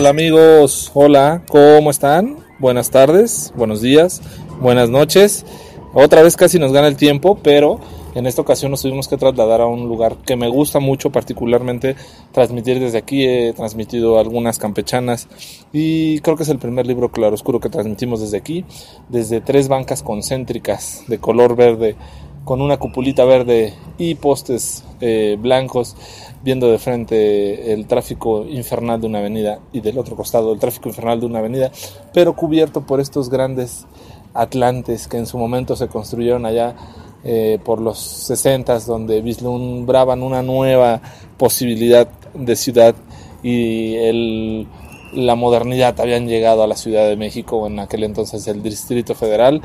tal amigos? Hola, ¿cómo están? Buenas tardes, buenos días, buenas noches. Otra vez casi nos gana el tiempo, pero en esta ocasión nos tuvimos que trasladar a un lugar que me gusta mucho, particularmente transmitir desde aquí. He transmitido algunas campechanas y creo que es el primer libro claroscuro que transmitimos desde aquí, desde tres bancas concéntricas de color verde con una cupulita verde y postes eh, blancos, viendo de frente el tráfico infernal de una avenida y del otro costado el tráfico infernal de una avenida, pero cubierto por estos grandes atlantes que en su momento se construyeron allá eh, por los 60 donde vislumbraban una nueva posibilidad de ciudad y la modernidad. Habían llegado a la Ciudad de México, en aquel entonces el Distrito Federal,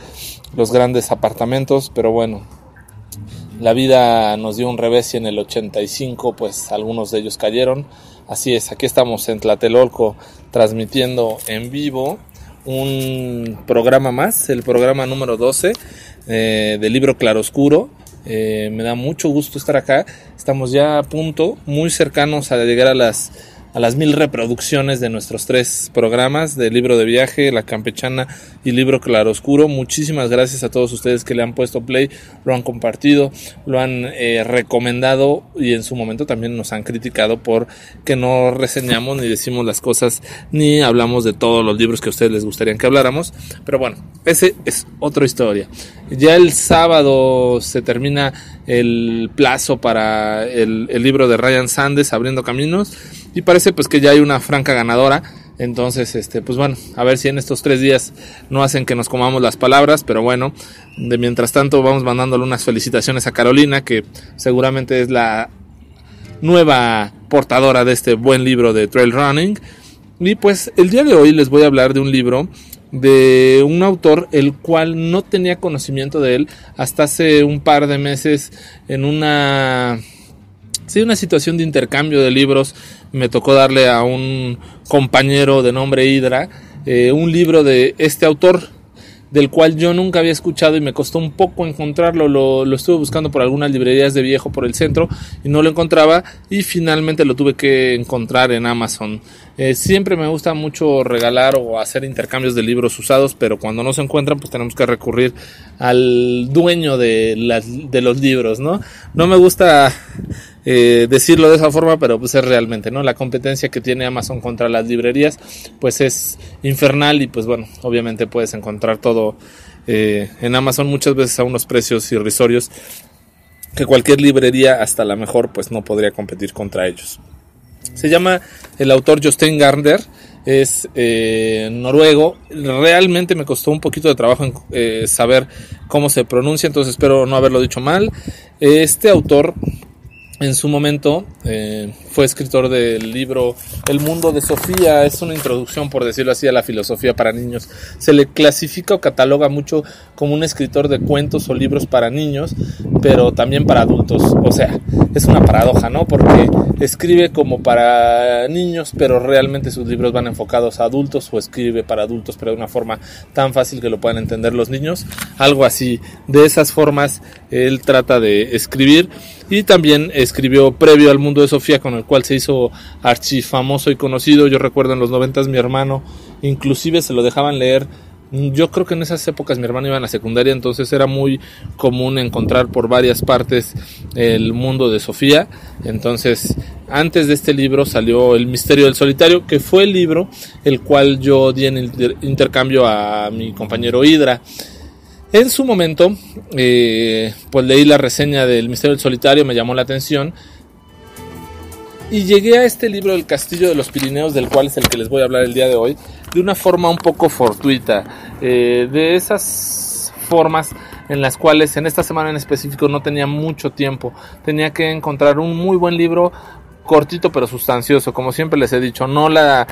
los grandes apartamentos, pero bueno, la vida nos dio un revés y en el 85 pues algunos de ellos cayeron. Así es, aquí estamos en Tlatelolco transmitiendo en vivo un programa más, el programa número 12 eh, del libro Claroscuro. Eh, me da mucho gusto estar acá. Estamos ya a punto, muy cercanos a llegar a las a las mil reproducciones de nuestros tres programas de libro de viaje, La Campechana y Libro Claroscuro. Muchísimas gracias a todos ustedes que le han puesto play, lo han compartido, lo han eh, recomendado y en su momento también nos han criticado por que no reseñamos ni decimos las cosas ni hablamos de todos los libros que a ustedes les gustaría que habláramos. Pero bueno, ese es otra historia. Ya el sábado se termina el plazo para el, el libro de Ryan Sandes, Abriendo Caminos y parece pues que ya hay una franca ganadora. Entonces, este, pues bueno, a ver si en estos tres días no hacen que nos comamos las palabras, pero bueno, de mientras tanto vamos mandándole unas felicitaciones a Carolina, que seguramente es la nueva portadora de este buen libro de Trail Running. Y pues el día de hoy les voy a hablar de un libro de un autor el cual no tenía conocimiento de él hasta hace un par de meses en una Sí, una situación de intercambio de libros. Me tocó darle a un compañero de nombre Hydra eh, un libro de este autor, del cual yo nunca había escuchado y me costó un poco encontrarlo. Lo, lo, estuve buscando por algunas librerías de viejo por el centro y no lo encontraba y finalmente lo tuve que encontrar en Amazon. Eh, siempre me gusta mucho regalar o hacer intercambios de libros usados, pero cuando no se encuentran pues tenemos que recurrir al dueño de, de los libros, ¿no? No me gusta eh, decirlo de esa forma, pero pues es realmente, ¿no? La competencia que tiene Amazon contra las librerías, pues es infernal y pues bueno, obviamente puedes encontrar todo eh, en Amazon muchas veces a unos precios irrisorios que cualquier librería, hasta la mejor, pues no podría competir contra ellos. Se llama el autor Jostein Garnder, es eh, noruego. Realmente me costó un poquito de trabajo saber cómo se pronuncia, entonces espero no haberlo dicho mal. Este autor en su momento eh, fue escritor del libro El mundo de Sofía, es una introducción, por decirlo así, a la filosofía para niños. Se le clasifica o cataloga mucho como un escritor de cuentos o libros para niños, pero también para adultos. O sea, es una paradoja, ¿no? Porque escribe como para niños, pero realmente sus libros van enfocados a adultos o escribe para adultos, pero de una forma tan fácil que lo puedan entender los niños. Algo así. De esas formas él trata de escribir y también escribió previo al mundo de Sofía con el cual se hizo archifamoso y conocido. Yo recuerdo en los noventas mi hermano inclusive se lo dejaban leer yo creo que en esas épocas mi hermano iba a la secundaria, entonces era muy común encontrar por varias partes el mundo de Sofía. Entonces, antes de este libro salió El misterio del solitario, que fue el libro el cual yo di en intercambio a mi compañero Hydra. En su momento, eh, pues leí la reseña del Misterio del Solitario, me llamó la atención. Y llegué a este libro del Castillo de los Pirineos, del cual es el que les voy a hablar el día de hoy, de una forma un poco fortuita. Eh, de esas formas en las cuales en esta semana en específico no tenía mucho tiempo. Tenía que encontrar un muy buen libro, cortito pero sustancioso. Como siempre les he dicho, no la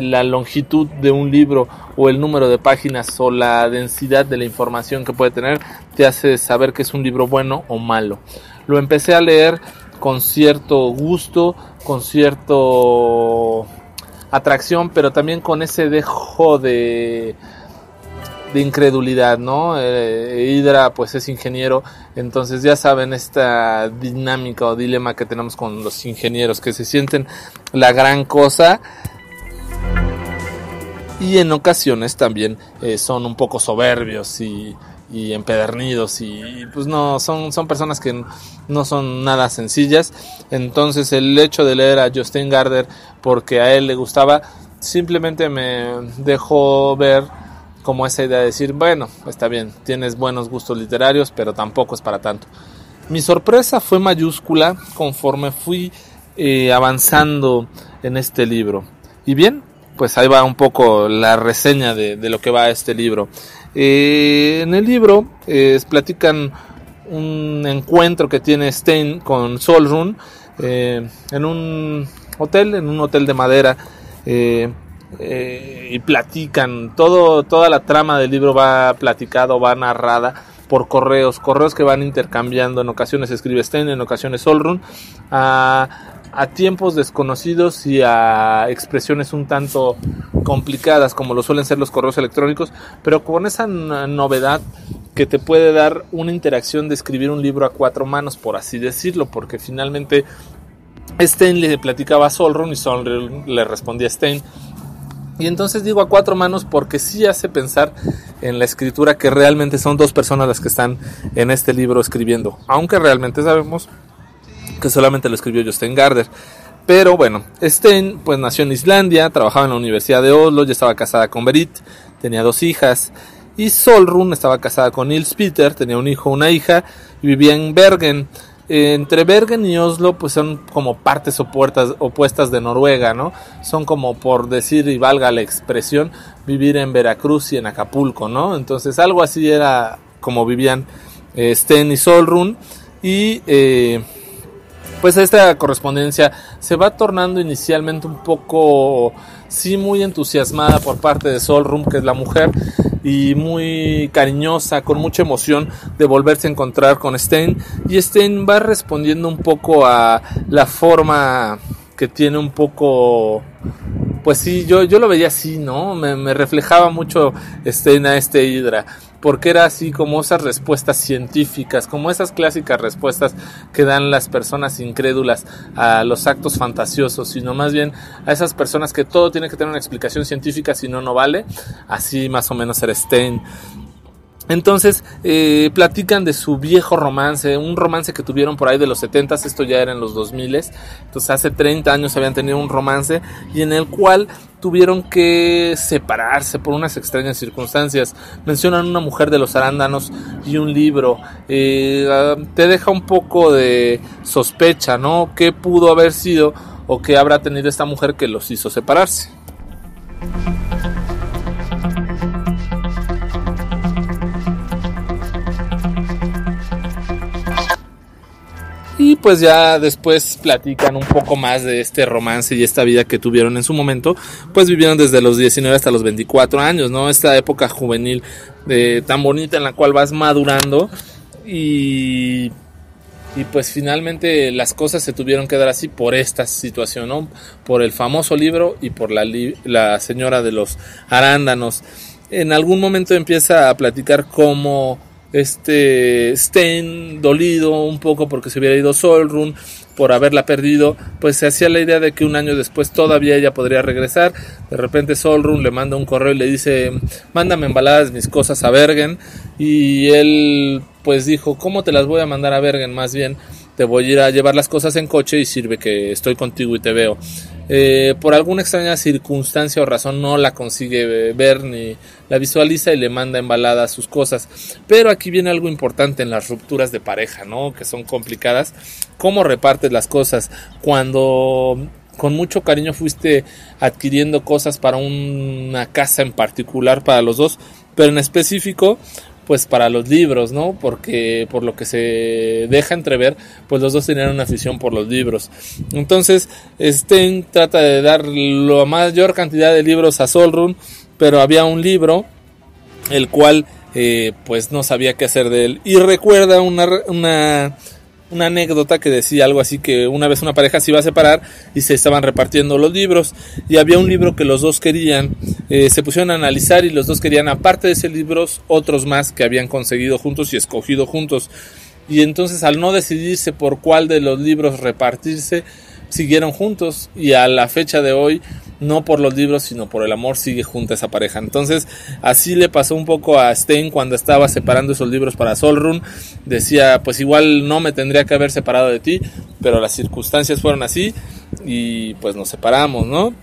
la longitud de un libro o el número de páginas o la densidad de la información que puede tener te hace saber que es un libro bueno o malo. Lo empecé a leer con cierto gusto, con cierto atracción, pero también con ese dejo de de incredulidad, ¿no? Eh, Hydra pues es ingeniero, entonces ya saben esta dinámica o dilema que tenemos con los ingenieros que se sienten la gran cosa y en ocasiones también eh, son un poco soberbios y, empedernidos y pues no son son personas que no son nada sencillas. Entonces el hecho de leer a Justin Gardner porque a él le gustaba simplemente me dejó ver como esa idea de decir bueno está bien tienes buenos gustos literarios pero tampoco es para tanto mi sorpresa fue mayúscula conforme fui eh, avanzando en este libro. Y bien pues ahí va un poco la reseña de, de lo que va este libro. Eh, en el libro eh, platican un encuentro que tiene Stein con Solrun eh, en un hotel, en un hotel de madera. y platican. Todo toda la trama del libro va platicado va narrada por correos correos que van intercambiando. En ocasiones escribe Stein en ocasiones Solrun a a tiempos desconocidos y a expresiones un tanto complicadas como lo suelen ser los correos electrónicos, pero con esa novedad que te puede dar una interacción de escribir un libro a cuatro manos, por así decirlo, porque finalmente Stein le platicaba a Solron y Solron le respondía a Stein. Y entonces digo a cuatro manos porque sí hace pensar en la escritura que realmente son dos personas las que están en este libro escribiendo, aunque realmente sabemos que solamente lo escribió Justin Gardner. Pero bueno, Stein pues nació en Islandia, trabajaba en la Universidad de Oslo, ya estaba casada con Berit, tenía dos hijas. Y Solrun estaba casada con Nils Peter, tenía un hijo, una hija, y vivía en Bergen. Entre Bergen y Oslo pues son como partes opuestas de Noruega, ¿no? Son como por decir y valga la expresión, vivir en Veracruz y en Acapulco, ¿no? Entonces algo así era como vivían eh, Sten y Solrun. Y eh, pues esta correspondencia se va tornando inicialmente un poco, sí, muy entusiasmada por parte de Solrum, que es la mujer, y muy cariñosa, con mucha emoción de volverse a encontrar con Stein. Y Stein va respondiendo un poco a la forma que tiene un poco pues sí, yo, yo lo veía así, ¿no? Me, me reflejaba mucho Stein a este Hydra porque era así como esas respuestas científicas, como esas clásicas respuestas que dan las personas incrédulas a los actos fantasiosos, sino más bien a esas personas que todo tiene que tener una explicación científica, si no, no vale. Así más o menos era Stein. Entonces eh, platican de su viejo romance, un romance que tuvieron por ahí de los 70, esto ya era en los 2000, entonces hace 30 años habían tenido un romance y en el cual tuvieron que separarse por unas extrañas circunstancias. Mencionan una mujer de los arándanos y un libro. Eh, ah, te deja un poco de sospecha, ¿no? ¿Qué pudo haber sido o qué habrá tenido esta mujer que los hizo separarse? Pues ya después platican un poco más de este romance y esta vida que tuvieron en su momento. Pues vivieron desde los 19 hasta los 24 años, ¿no? Esta época juvenil de, tan bonita en la cual vas madurando. Y, y pues finalmente las cosas se tuvieron que dar así por esta situación, ¿no? Por el famoso libro y por la, la señora de los arándanos. En algún momento empieza a platicar cómo este Stein dolido un poco porque se hubiera ido Solrun por haberla perdido, pues se hacía la idea de que un año después todavía ella podría regresar. De repente Solrun le manda un correo y le dice, mándame embaladas mis cosas a Bergen. Y él pues dijo, ¿cómo te las voy a mandar a Bergen? Más bien te voy a ir a llevar las cosas en coche y sirve que estoy contigo y te veo. Eh, por alguna extraña circunstancia o razón no la consigue ver ni la visualiza y le manda embalada sus cosas. Pero aquí viene algo importante en las rupturas de pareja, ¿no? Que son complicadas. ¿Cómo repartes las cosas? Cuando con mucho cariño fuiste adquiriendo cosas para una casa en particular para los dos, pero en específico pues para los libros, ¿no? Porque por lo que se deja entrever, pues los dos tenían una afición por los libros. Entonces, Sten trata de dar la mayor cantidad de libros a Solrun, pero había un libro el cual eh, pues no sabía qué hacer de él y recuerda una, una una anécdota que decía algo así que una vez una pareja se iba a separar y se estaban repartiendo los libros. Y había un libro que los dos querían, eh, se pusieron a analizar y los dos querían aparte de ese libro otros más que habían conseguido juntos y escogido juntos. Y entonces al no decidirse por cuál de los libros repartirse siguieron juntos. Y a la fecha de hoy no por los libros, sino por el amor, sigue junto a esa pareja. Entonces, así le pasó un poco a Stein cuando estaba separando esos libros para Solrun. Decía, pues igual no me tendría que haber separado de ti, pero las circunstancias fueron así y pues nos separamos, ¿no?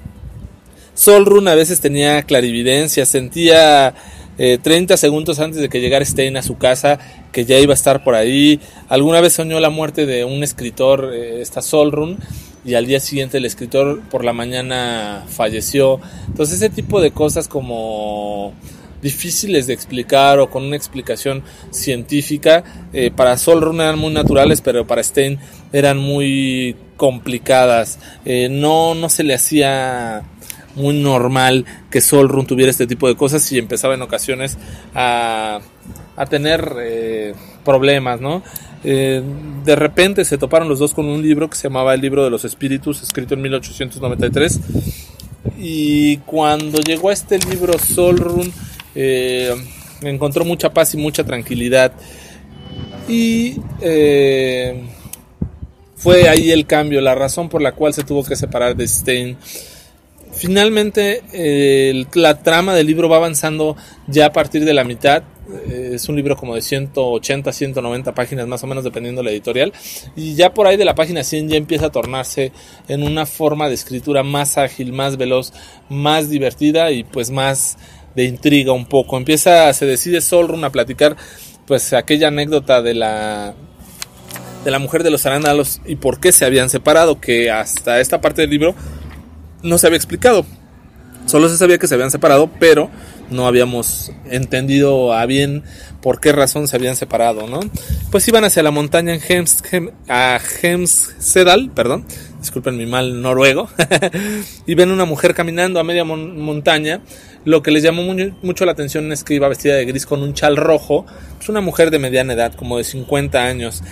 Solrun a veces tenía clarividencia, sentía 30 eh, segundos antes de que llegara Stein a su casa que ya iba a estar por ahí. Alguna vez soñó la muerte de un escritor, eh, esta Solrun, y al día siguiente el escritor por la mañana falleció. Entonces ese tipo de cosas como difíciles de explicar o con una explicación científica, eh, para Solrun eran muy naturales, pero para Stein eran muy complicadas. Eh, no, no se le hacía muy normal que Solrun tuviera este tipo de cosas y empezaba en ocasiones a, a tener eh, problemas, ¿no? Eh, de repente se toparon los dos con un libro que se llamaba El libro de los espíritus, escrito en 1893. Y cuando llegó a este libro, Solrun eh, encontró mucha paz y mucha tranquilidad. Y eh, fue ahí el cambio, la razón por la cual se tuvo que separar de Stein. Finalmente, la trama del libro va avanzando ya a partir de la mitad es un libro como de 180, 190 páginas más o menos dependiendo de la editorial y ya por ahí de la página 100 ya empieza a tornarse en una forma de escritura más ágil, más veloz, más divertida y pues más de intriga un poco. Empieza, se decide Solrun a platicar pues aquella anécdota de la de la mujer de los arándalos y por qué se habían separado, que hasta esta parte del libro no se había explicado. Solo se sabía que se habían separado, pero no habíamos entendido a bien por qué razón se habían separado, ¿no? Pues iban hacia la montaña en Hems, a Hemsedal, perdón, disculpen mi mal noruego, y ven una mujer caminando a media montaña. Lo que les llamó mucho la atención es que iba vestida de gris con un chal rojo. Es una mujer de mediana edad, como de 50 años.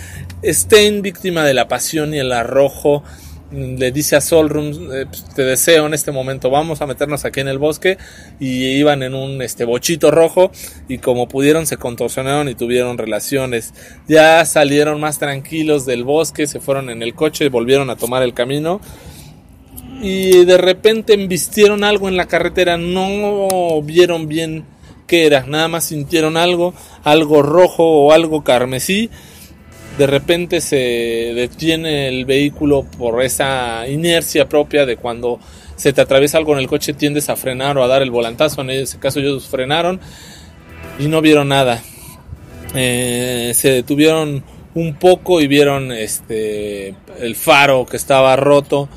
Stein, víctima de la pasión y el arrojo le dice a Solrum, eh, pues, te deseo en este momento, vamos a meternos aquí en el bosque y iban en un este bochito rojo y como pudieron se contorsionaron y tuvieron relaciones. Ya salieron más tranquilos del bosque, se fueron en el coche y volvieron a tomar el camino. Y de repente embistieron algo en la carretera, no vieron bien qué era, nada más sintieron algo, algo rojo o algo carmesí de repente se detiene el vehículo por esa inercia propia de cuando se te atraviesa algo en el coche tiendes a frenar o a dar el volantazo. En ese caso ellos frenaron y no vieron nada. Eh, se detuvieron un poco y vieron este el faro que estaba roto.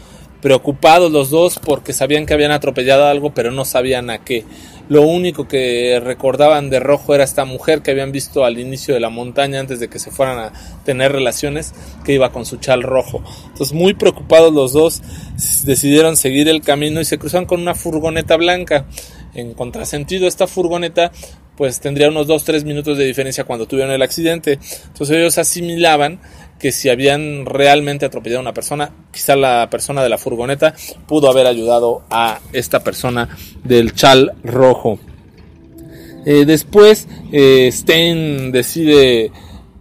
Preocupados los dos porque sabían que habían atropellado algo pero no sabían a qué. Lo único que recordaban de rojo era esta mujer que habían visto al inicio de la montaña antes de que se fueran a tener relaciones, que iba con su chal rojo. Entonces, muy preocupados los dos, decidieron seguir el camino y se cruzaron con una furgoneta blanca. En contrasentido, esta furgoneta pues tendría unos 2-3 minutos de diferencia cuando tuvieron el accidente. Entonces ellos asimilaban que si habían realmente atropellado a una persona, quizá la persona de la furgoneta pudo haber ayudado a esta persona del chal rojo. Eh, después eh, Stein decide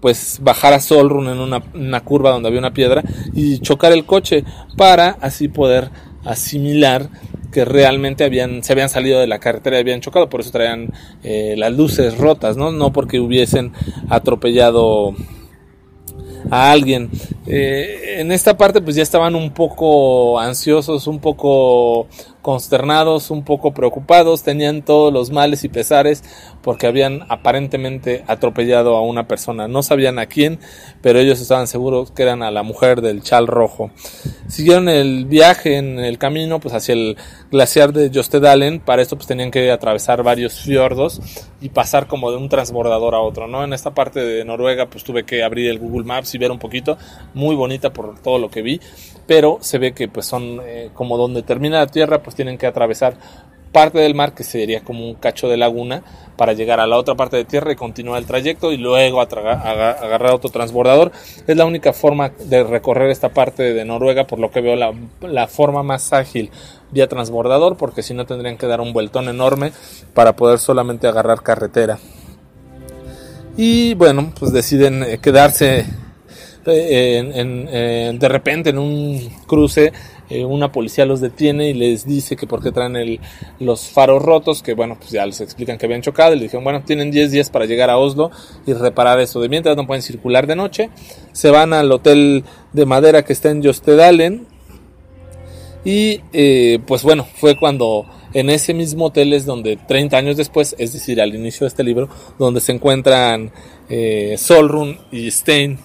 pues bajar a Solrun en una, una, curva donde había una piedra y chocar el coche para así poder asimilar que realmente habían, se habían salido de la carretera y habían chocado, por eso traían eh, las luces rotas, ¿no? No porque hubiesen atropellado a alguien. Eh, en esta parte pues ya estaban un poco ansiosos, un poco consternados, un poco preocupados, tenían todos los males y pesares porque habían aparentemente atropellado a una persona. No sabían a quién, pero ellos estaban seguros que eran a la mujer del chal rojo. Siguieron el viaje en el camino pues hacia el glaciar de Jostedalen. Para esto pues tenían que atravesar varios fiordos y pasar como de un transbordador a otro, ¿no? En esta parte de Noruega pues tuve que abrir el Google Maps y ver un poquito, muy bonita por todo lo que vi, pero se ve que pues son eh, como donde termina la tierra pues tienen que atravesar parte del mar que sería como un cacho de laguna para llegar a la otra parte de tierra y continuar el trayecto y luego agarrar otro transbordador. Es la única forma de recorrer esta parte de Noruega, por lo que veo la, forma más ágil vía transbordador, porque si no tendrían que dar un vueltón enorme para poder solamente agarrar carretera. Y bueno, pues deciden eh, quedarse eh, en, de repente en un cruce eh, una policía los detiene y les dice que por qué traen los faros rotos, que bueno, pues ya les explican que habían chocado y le dijeron, bueno, tienen 10 días para llegar a Oslo y reparar eso. De mientras no pueden circular de noche, se van al hotel de madera que está en Jostedalen y eh, pues bueno, fue cuando en ese mismo hotel es donde 30 años después, es decir, al inicio de este libro, donde se encuentran eh, Solrun y Stein.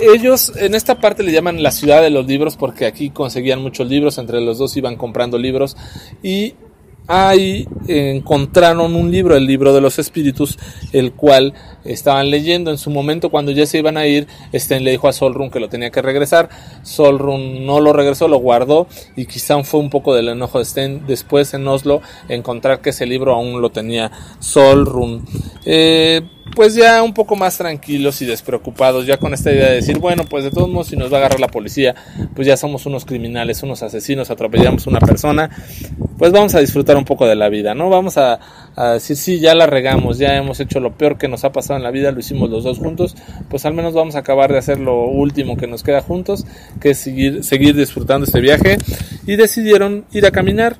Ellos en esta parte le llaman la ciudad de los libros porque aquí conseguían muchos libros, entre los dos iban comprando libros y ahí encontraron un libro, el libro de los espíritus, el cual estaban leyendo en su momento cuando ya se iban a ir, Sten le dijo a Solrun que lo tenía que regresar, Solrun no lo regresó, lo guardó y quizá fue un poco del enojo de Sten después en Oslo encontrar que ese libro aún lo tenía Solrun. Eh, pues ya un poco más tranquilos y despreocupados, ya con esta idea de decir, bueno, pues de todos modos si nos va a agarrar la policía, pues ya somos unos criminales, unos asesinos, atropellamos a una persona, pues vamos a disfrutar un poco de la vida, ¿no? Vamos a, decir, sí, ya la regamos, ya hemos hecho lo peor que nos ha pasado en la vida, lo hicimos los dos juntos, pues al menos vamos a acabar de hacer lo último que nos queda juntos, que es seguir, seguir disfrutando este viaje, y decidieron ir a caminar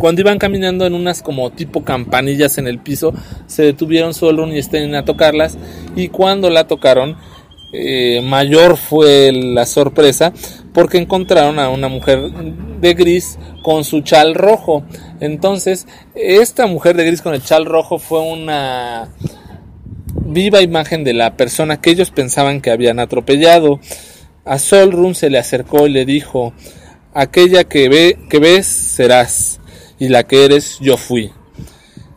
cuando iban caminando en unas como tipo campanillas en el piso, se detuvieron Solrun y Stein a tocarlas y cuando la tocaron, eh, mayor fue la sorpresa porque encontraron a una mujer de gris con su chal rojo. Entonces, esta mujer de gris con el chal rojo fue una viva imagen de la persona que ellos pensaban que habían atropellado. A Solrun se le acercó y le dijo, aquella que, ve, que ves serás y la que eres yo fui.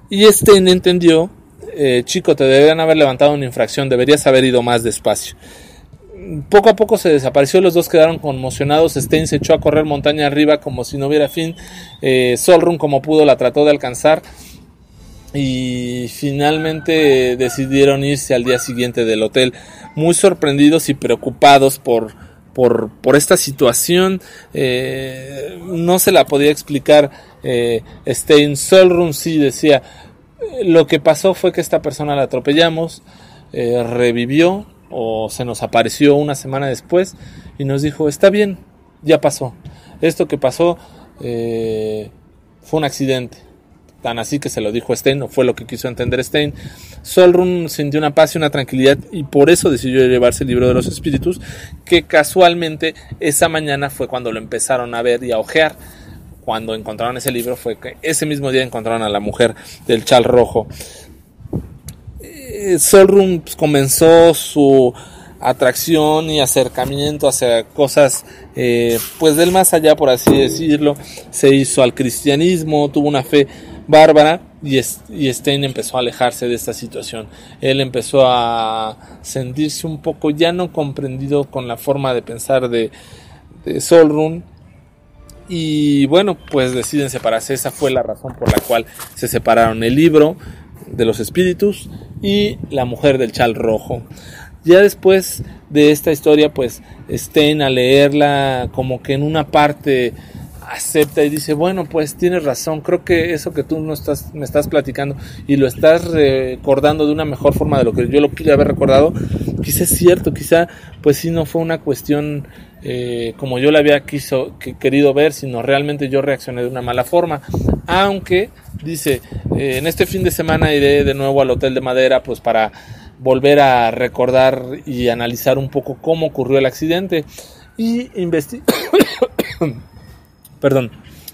Y este entendió, eh, chico, te deberían haber levantado una infracción, deberías haber ido más despacio. Poco a poco se desapareció, los dos quedaron conmocionados. Stein se echó a correr montaña arriba como si no hubiera fin. Eh, como pudo, la trató de alcanzar. Y finalmente decidieron irse al día siguiente del hotel, muy sorprendidos y preocupados por, por, por esta situación. Eh, no se la podía explicar eh, Stein Solrun sí decía, lo que pasó fue que esta persona la atropellamos, eh, revivió o se nos apareció una semana después y nos dijo, está bien, ya pasó. Esto que pasó eh, fue un accidente. Tan así que se lo dijo Stein, no fue lo que quiso entender Stein. Solrun sintió una paz y una tranquilidad y por eso decidió llevarse el libro de los espíritus, que casualmente esa mañana fue cuando lo empezaron a ver y a ojear cuando encontraron ese libro fue que ese mismo día encontraron a la mujer del chal rojo. Eh, Solrun pues, comenzó su atracción y acercamiento hacia cosas eh, pues del más allá por así decirlo. Se hizo al cristianismo tuvo una fe bárbara y, Stein empezó a alejarse de esta situación. Él empezó a sentirse un poco ya no comprendido con la forma de pensar de, de Solrun y bueno, pues deciden separarse. Esa fue la razón por la cual se separaron el libro de los espíritus y la mujer del chal rojo. Ya después de esta historia, pues estén a leerla como que en una parte acepta y dice, bueno, pues tienes razón, creo que eso que tú no estás, me estás platicando y lo estás recordando de una mejor forma de lo que yo lo quería haber recordado, quizá es cierto, quizá pues sí no fue una cuestión eh, como yo la había quiso, querido ver, sino realmente yo reaccioné de una mala forma. Aunque, dice, eh, en este fin de semana iré de nuevo al Hotel de Madera, pues para volver a recordar y analizar un poco cómo ocurrió el accidente. Y Perdón,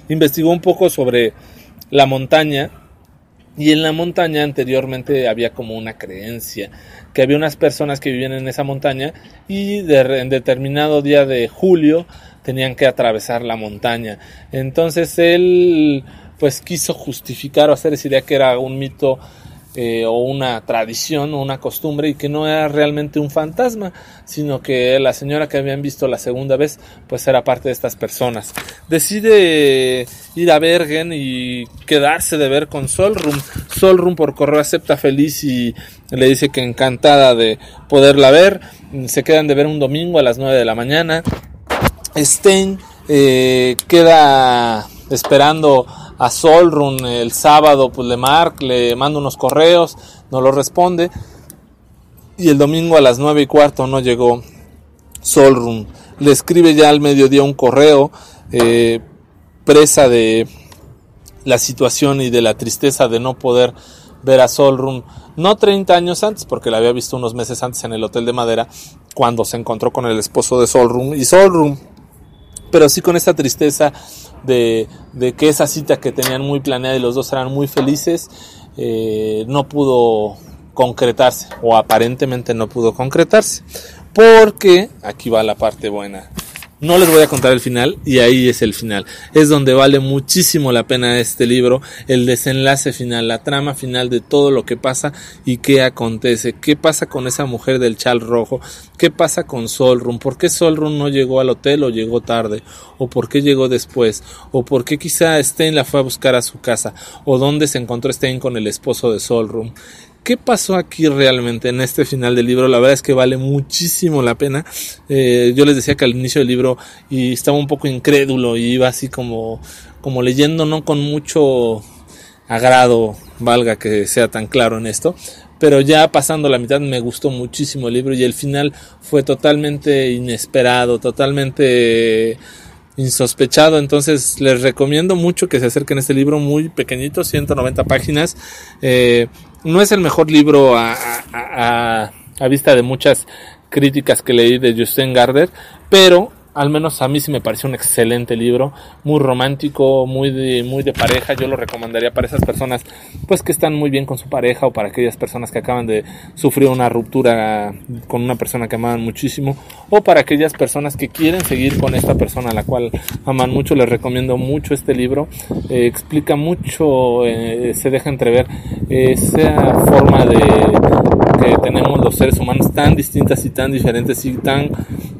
investigó un poco sobre la montaña y en la montaña anteriormente había como una creencia, que había unas personas que vivían en esa montaña y en determinado día de julio tenían que atravesar la montaña. Entonces él pues quiso justificar o hacer esa idea que era un mito eh, o una tradición o una costumbre y que no era realmente un fantasma, sino que la señora que habían visto la segunda vez pues era parte de estas personas. Decide ir a Bergen y quedarse de ver con Solrum. Solrum por correo acepta feliz y le dice que encantada de poderla ver. Se quedan de ver un domingo a las 9 de la mañana. Stein eh, queda esperando a Solrun el sábado, pues le marca, le manda unos correos, no lo responde. Y el domingo a las nueve y cuarto no llegó Solrun le escribe ya al mediodía un correo, eh, presa de la situación y de la tristeza de no poder ver a Solrun, no 30 años antes, porque la había visto unos meses antes en el Hotel de Madera, cuando se encontró con el esposo de Solrun y Solrun, pero sí con esa tristeza de, que esa cita que tenían muy planeada y los dos eran muy felices, eh, no pudo concretarse, o aparentemente no pudo concretarse, porque aquí va la parte buena. No les voy a contar el final y ahí es el final. Es donde vale muchísimo la pena este libro, el desenlace final, la trama final de todo lo que pasa y qué acontece, qué pasa con esa mujer del chal rojo, qué pasa con Solrun, por qué Solrun no llegó al hotel o llegó tarde, o por qué llegó después, o por qué quizá Stein la fue a buscar a su casa, o dónde se encontró Stein con el esposo de Solrun. ¿Qué pasó aquí realmente en este final del libro? La verdad es que vale muchísimo la pena. Eh, yo les decía que al inicio del libro y estaba un poco incrédulo y iba así como, como leyendo, no con mucho agrado, valga que sea tan claro en esto, pero ya pasando la mitad me gustó muchísimo el libro y el final fue totalmente inesperado, totalmente insospechado. Entonces les recomiendo mucho que se acerquen a este libro muy pequeñito, 190 páginas. Eh, no es el mejor libro a, vista de muchas críticas que leí de Justin Gardner, pero al menos a mí sí me pareció un excelente libro, muy romántico, muy de, muy de pareja, yo lo recomendaría para esas personas pues que están muy bien con su pareja o para aquellas personas que acaban de sufrir una ruptura con una persona que amaban muchísimo o para aquellas personas que quieren seguir con esta persona a la cual aman mucho, les recomiendo mucho este libro, eh, explica mucho, eh, se deja entrever esa forma de que tenemos los seres humanos tan distintas y tan diferentes y tan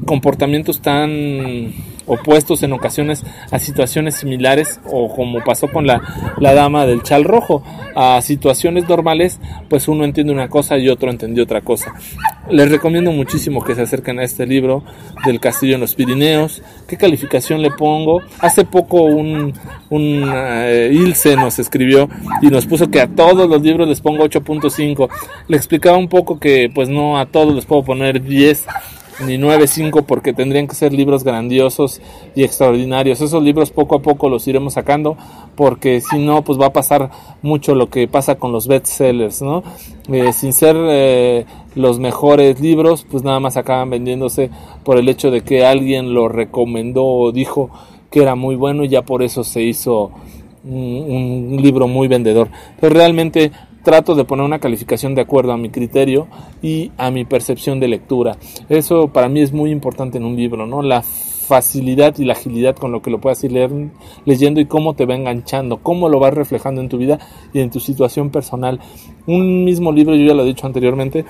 comportamientos tan opuestos en ocasiones a situaciones similares o como pasó con la, la, dama del chal rojo. A situaciones normales pues uno entiende una cosa y otro entendió otra cosa. Les recomiendo muchísimo que se acerquen a este libro del castillo en los Pirineos. Qué calificación le pongo hace poco un, un eh, Ilse nos escribió y nos puso que a todos los libros les pongo 8.5 le explicaba un poco que pues no a todos les puedo poner 10 ni 9.5 porque tendrían que ser libros grandiosos y extraordinarios. Esos libros poco a poco los iremos sacando porque si no pues va a pasar mucho lo que pasa con los bestsellers, ¿no? Eh, sin ser eh, los mejores libros pues nada más acaban vendiéndose por el hecho de que alguien lo recomendó o dijo que era muy bueno y ya por eso se hizo un, un libro muy vendedor. Pero realmente trato de poner una calificación de acuerdo a mi criterio y a mi percepción de lectura. Eso para mí es muy importante en un libro, ¿no? La facilidad y la agilidad con lo que lo puedas ir leer, leyendo y cómo te va enganchando, cómo lo vas reflejando en tu vida y en tu situación personal. Un mismo libro, yo ya lo he dicho anteriormente,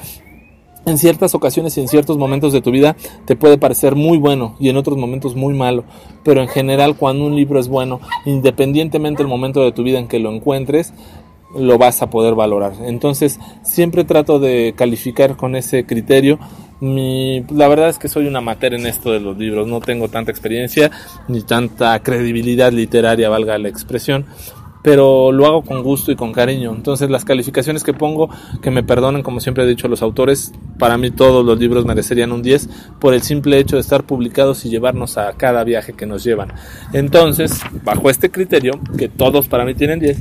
en ciertas ocasiones y en ciertos momentos de tu vida te puede parecer muy bueno y en otros momentos muy malo, pero en general cuando un libro es bueno, independientemente del momento de tu vida en que lo encuentres, lo vas a poder valorar. Entonces, siempre trato de calificar con ese criterio. Mi, la verdad es que soy un amateur en esto de los libros, no tengo tanta experiencia ni tanta credibilidad literaria, valga la expresión, pero lo hago con gusto y con cariño. Entonces las calificaciones que pongo, que me perdonen como siempre he dicho los autores, para mí todos los libros merecerían un 10 por el simple hecho de estar publicados y llevarnos a cada viaje que nos llevan. Entonces, bajo este criterio, que todos para mí tienen 10,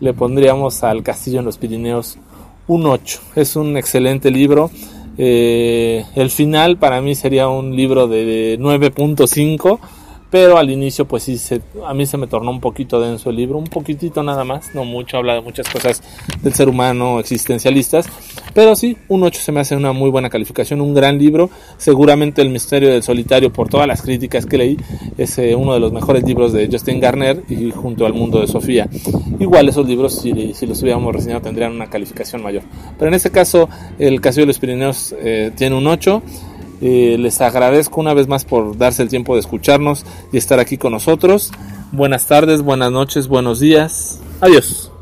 le pondríamos al Castillo en los Pirineos un 8. Es un excelente libro. Eh, el final para mí sería un libro de 9.5 pero al inicio pues sí, se, a mí se me tornó un poquito denso el libro, un poquitito nada más, no mucho, habla de muchas cosas del ser humano existencialistas, pero sí, un 8 se me hace una muy buena calificación, un gran libro, seguramente El misterio del solitario, por todas las críticas que leí, es eh, uno de los mejores libros de Justin Garner y junto al mundo de Sofía. Igual esos libros, si, si los hubiéramos reseñado, tendrían una calificación mayor. Pero en este caso, el Castillo de los Pirineos eh, tiene un 8 eh, les agradezco una vez más por darse el tiempo de escucharnos y estar aquí con nosotros. Buenas tardes, buenas noches, buenos días. Adiós.